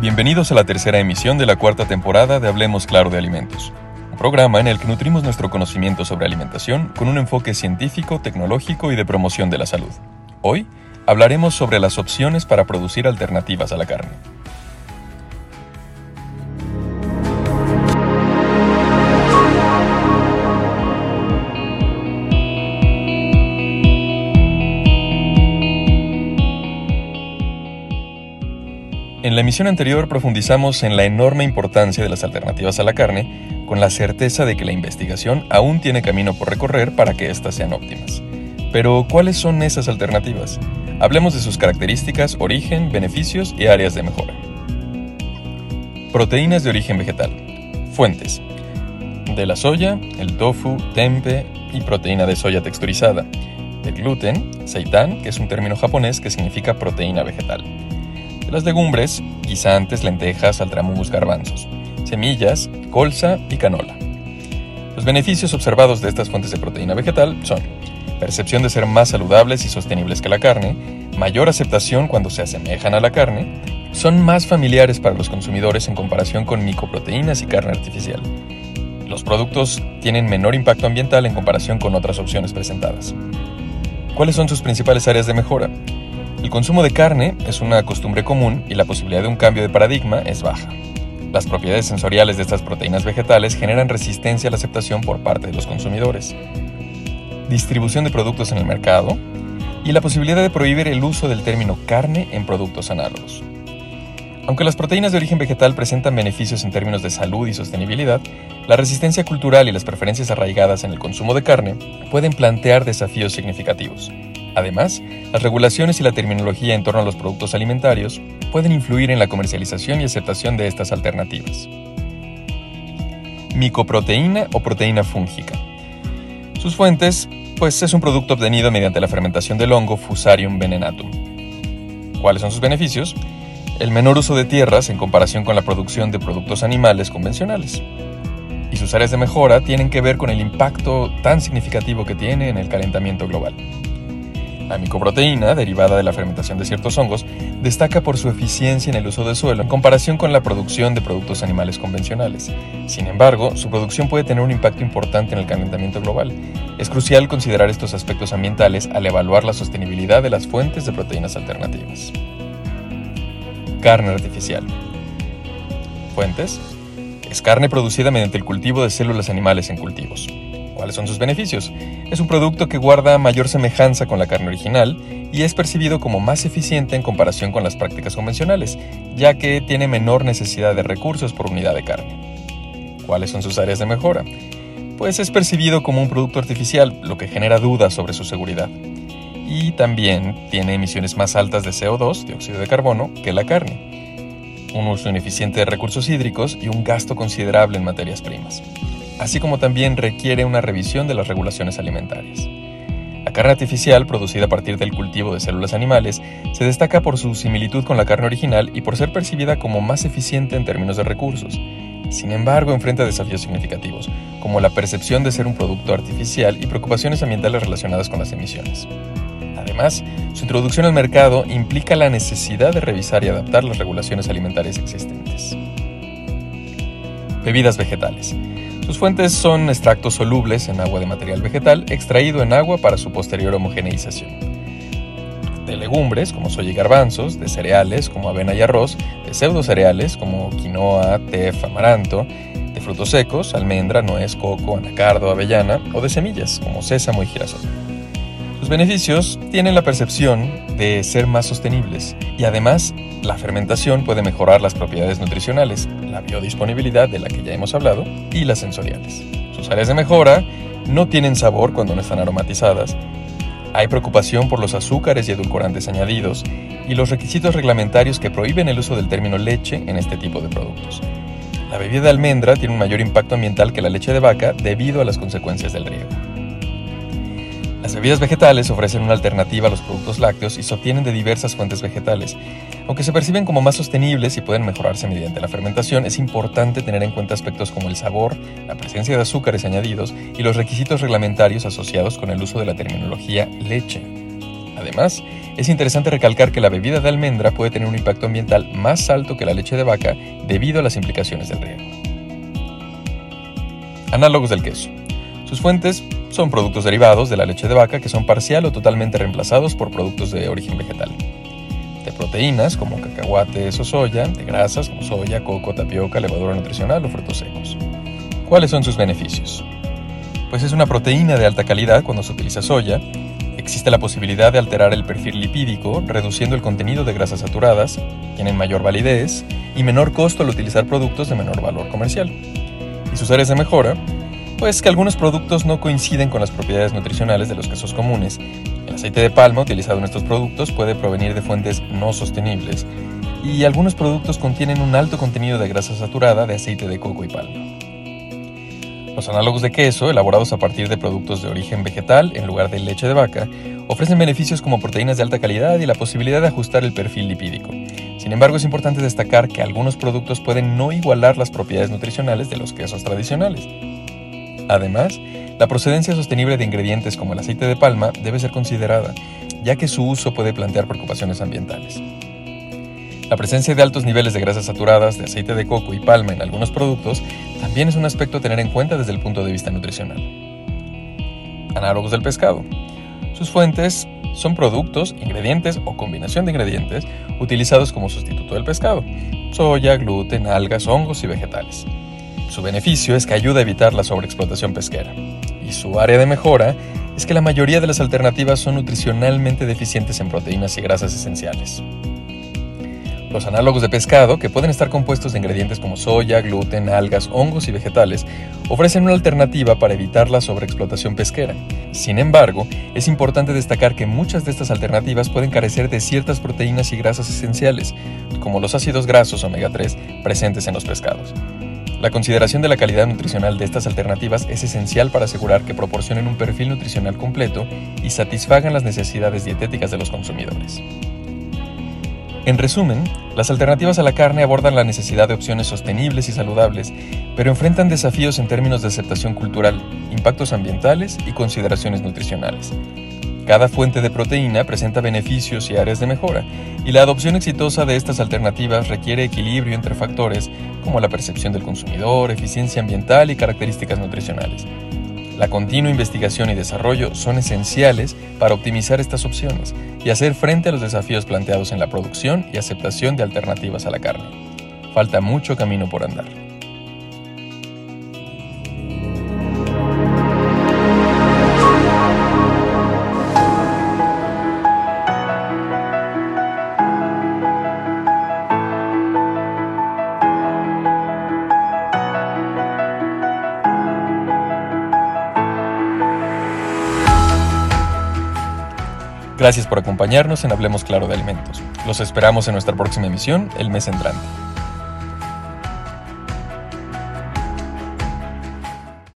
Bienvenidos a la tercera emisión de la cuarta temporada de Hablemos Claro de Alimentos, un programa en el que nutrimos nuestro conocimiento sobre alimentación con un enfoque científico, tecnológico y de promoción de la salud. Hoy hablaremos sobre las opciones para producir alternativas a la carne. Emisión anterior profundizamos en la enorme importancia de las alternativas a la carne, con la certeza de que la investigación aún tiene camino por recorrer para que éstas sean óptimas. Pero, ¿cuáles son esas alternativas? Hablemos de sus características, origen, beneficios y áreas de mejora. Proteínas de origen vegetal. Fuentes. De la soya, el tofu, tempe y proteína de soya texturizada. Del gluten, seitan, que es un término japonés que significa proteína vegetal las legumbres, guisantes, lentejas, altramus, garbanzos, semillas, colza y canola. Los beneficios observados de estas fuentes de proteína vegetal son percepción de ser más saludables y sostenibles que la carne, mayor aceptación cuando se asemejan a la carne, son más familiares para los consumidores en comparación con micoproteínas y carne artificial. Los productos tienen menor impacto ambiental en comparación con otras opciones presentadas. ¿Cuáles son sus principales áreas de mejora? El consumo de carne es una costumbre común y la posibilidad de un cambio de paradigma es baja. Las propiedades sensoriales de estas proteínas vegetales generan resistencia a la aceptación por parte de los consumidores. Distribución de productos en el mercado y la posibilidad de prohibir el uso del término carne en productos análogos. Aunque las proteínas de origen vegetal presentan beneficios en términos de salud y sostenibilidad, la resistencia cultural y las preferencias arraigadas en el consumo de carne pueden plantear desafíos significativos. Además, las regulaciones y la terminología en torno a los productos alimentarios pueden influir en la comercialización y aceptación de estas alternativas. Micoproteína o proteína fúngica. Sus fuentes, pues es un producto obtenido mediante la fermentación del hongo Fusarium venenatum. ¿Cuáles son sus beneficios? El menor uso de tierras en comparación con la producción de productos animales convencionales. Y sus áreas de mejora tienen que ver con el impacto tan significativo que tiene en el calentamiento global. La micoproteína, derivada de la fermentación de ciertos hongos, destaca por su eficiencia en el uso de suelo en comparación con la producción de productos animales convencionales. Sin embargo, su producción puede tener un impacto importante en el calentamiento global. Es crucial considerar estos aspectos ambientales al evaluar la sostenibilidad de las fuentes de proteínas alternativas. Carne artificial. Fuentes. Es carne producida mediante el cultivo de células animales en cultivos. ¿Cuáles son sus beneficios? Es un producto que guarda mayor semejanza con la carne original y es percibido como más eficiente en comparación con las prácticas convencionales, ya que tiene menor necesidad de recursos por unidad de carne. ¿Cuáles son sus áreas de mejora? Pues es percibido como un producto artificial, lo que genera dudas sobre su seguridad. Y también tiene emisiones más altas de CO2, dióxido de carbono, que la carne, un uso ineficiente de recursos hídricos y un gasto considerable en materias primas así como también requiere una revisión de las regulaciones alimentarias. La carne artificial, producida a partir del cultivo de células animales, se destaca por su similitud con la carne original y por ser percibida como más eficiente en términos de recursos. Sin embargo, enfrenta desafíos significativos, como la percepción de ser un producto artificial y preocupaciones ambientales relacionadas con las emisiones. Además, su introducción al mercado implica la necesidad de revisar y adaptar las regulaciones alimentarias existentes. Bebidas vegetales. Sus fuentes son extractos solubles en agua de material vegetal extraído en agua para su posterior homogeneización. De legumbres, como soya y garbanzos, de cereales, como avena y arroz, de pseudocereales, como quinoa, tef, amaranto, de frutos secos, almendra, nuez, coco, anacardo, avellana, o de semillas, como sésamo y girasol. Sus beneficios tienen la percepción de ser más sostenibles y además la fermentación puede mejorar las propiedades nutricionales, la biodisponibilidad de la que ya hemos hablado y las sensoriales. Sus áreas de mejora no tienen sabor cuando no están aromatizadas. Hay preocupación por los azúcares y edulcorantes añadidos y los requisitos reglamentarios que prohíben el uso del término leche en este tipo de productos. La bebida de almendra tiene un mayor impacto ambiental que la leche de vaca debido a las consecuencias del riego. Las bebidas vegetales ofrecen una alternativa a los productos lácteos y se obtienen de diversas fuentes vegetales. Aunque se perciben como más sostenibles y pueden mejorarse mediante la fermentación, es importante tener en cuenta aspectos como el sabor, la presencia de azúcares añadidos y los requisitos reglamentarios asociados con el uso de la terminología leche. Además, es interesante recalcar que la bebida de almendra puede tener un impacto ambiental más alto que la leche de vaca debido a las implicaciones del riego. Análogos del queso. Sus fuentes son productos derivados de la leche de vaca que son parcial o totalmente reemplazados por productos de origen vegetal. De proteínas como cacahuates o soya, de grasas como soya, coco, tapioca, levadura nutricional o frutos secos. ¿Cuáles son sus beneficios? Pues es una proteína de alta calidad cuando se utiliza soya, existe la posibilidad de alterar el perfil lipídico, reduciendo el contenido de grasas saturadas, tienen mayor validez y menor costo al utilizar productos de menor valor comercial. Y sus áreas de mejora, pues que algunos productos no coinciden con las propiedades nutricionales de los quesos comunes. El aceite de palma utilizado en estos productos puede provenir de fuentes no sostenibles y algunos productos contienen un alto contenido de grasa saturada de aceite de coco y palma. Los análogos de queso, elaborados a partir de productos de origen vegetal en lugar de leche de vaca, ofrecen beneficios como proteínas de alta calidad y la posibilidad de ajustar el perfil lipídico. Sin embargo, es importante destacar que algunos productos pueden no igualar las propiedades nutricionales de los quesos tradicionales. Además, la procedencia sostenible de ingredientes como el aceite de palma debe ser considerada, ya que su uso puede plantear preocupaciones ambientales. La presencia de altos niveles de grasas saturadas, de aceite de coco y palma en algunos productos también es un aspecto a tener en cuenta desde el punto de vista nutricional. Análogos del pescado. Sus fuentes son productos, ingredientes o combinación de ingredientes utilizados como sustituto del pescado, soya, gluten, algas, hongos y vegetales. Su beneficio es que ayuda a evitar la sobreexplotación pesquera. Y su área de mejora es que la mayoría de las alternativas son nutricionalmente deficientes en proteínas y grasas esenciales. Los análogos de pescado, que pueden estar compuestos de ingredientes como soya, gluten, algas, hongos y vegetales, ofrecen una alternativa para evitar la sobreexplotación pesquera. Sin embargo, es importante destacar que muchas de estas alternativas pueden carecer de ciertas proteínas y grasas esenciales, como los ácidos grasos omega 3 presentes en los pescados. La consideración de la calidad nutricional de estas alternativas es esencial para asegurar que proporcionen un perfil nutricional completo y satisfagan las necesidades dietéticas de los consumidores. En resumen, las alternativas a la carne abordan la necesidad de opciones sostenibles y saludables, pero enfrentan desafíos en términos de aceptación cultural, impactos ambientales y consideraciones nutricionales. Cada fuente de proteína presenta beneficios y áreas de mejora, y la adopción exitosa de estas alternativas requiere equilibrio entre factores como la percepción del consumidor, eficiencia ambiental y características nutricionales. La continua investigación y desarrollo son esenciales para optimizar estas opciones y hacer frente a los desafíos planteados en la producción y aceptación de alternativas a la carne. Falta mucho camino por andar. Gracias por acompañarnos en Hablemos Claro de Alimentos. Los esperamos en nuestra próxima emisión el mes entrante.